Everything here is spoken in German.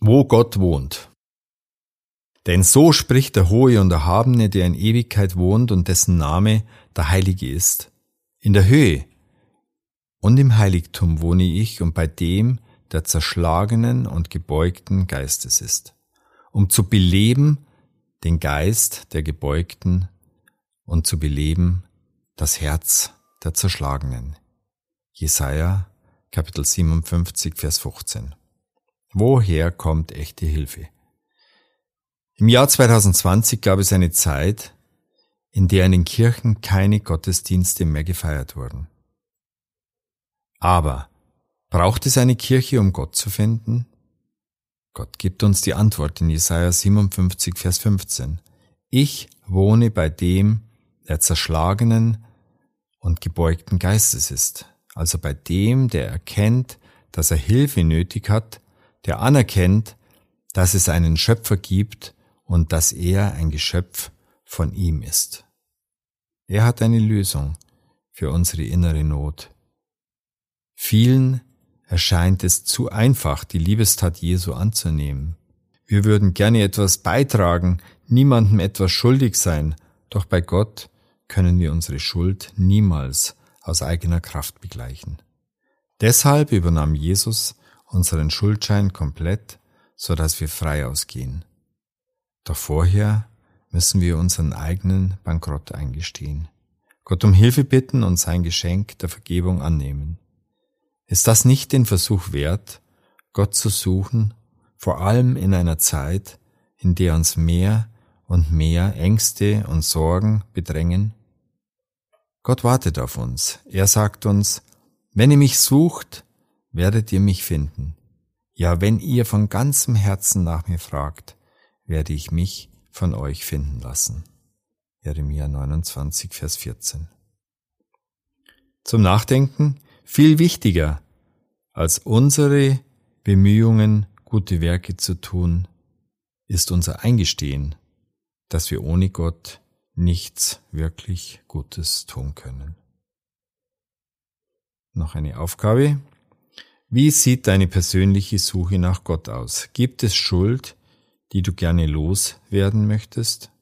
wo Gott wohnt. Denn so spricht der Hohe und Erhabene, der in Ewigkeit wohnt und dessen Name der Heilige ist. In der Höhe und im Heiligtum wohne ich und bei dem, der zerschlagenen und gebeugten Geistes ist, um zu beleben den Geist der Gebeugten und zu beleben das Herz der Zerschlagenen. Jesaja Kapitel 57, Vers 15. Woher kommt echte Hilfe? Im Jahr 2020 gab es eine Zeit, in der in den Kirchen keine Gottesdienste mehr gefeiert wurden. Aber braucht es eine Kirche, um Gott zu finden? Gott gibt uns die Antwort in Jesaja 57, Vers 15. Ich wohne bei dem, der zerschlagenen und gebeugten Geistes ist, also bei dem, der erkennt, dass er Hilfe nötig hat der anerkennt, dass es einen Schöpfer gibt und dass er ein Geschöpf von ihm ist. Er hat eine Lösung für unsere innere Not. Vielen erscheint es zu einfach, die Liebestat Jesu anzunehmen. Wir würden gerne etwas beitragen, niemandem etwas schuldig sein, doch bei Gott können wir unsere Schuld niemals aus eigener Kraft begleichen. Deshalb übernahm Jesus unseren Schuldschein komplett, so dass wir frei ausgehen. Doch vorher müssen wir unseren eigenen Bankrott eingestehen, Gott um Hilfe bitten und sein Geschenk der Vergebung annehmen. Ist das nicht den Versuch wert, Gott zu suchen, vor allem in einer Zeit, in der uns mehr und mehr Ängste und Sorgen bedrängen? Gott wartet auf uns. Er sagt uns, wenn ihr mich sucht, werdet ihr mich finden. Ja, wenn ihr von ganzem Herzen nach mir fragt, werde ich mich von euch finden lassen. Jeremia 29, Vers 14. Zum Nachdenken, viel wichtiger als unsere Bemühungen, gute Werke zu tun, ist unser Eingestehen, dass wir ohne Gott nichts wirklich Gutes tun können. Noch eine Aufgabe. Wie sieht deine persönliche Suche nach Gott aus? Gibt es Schuld, die du gerne loswerden möchtest?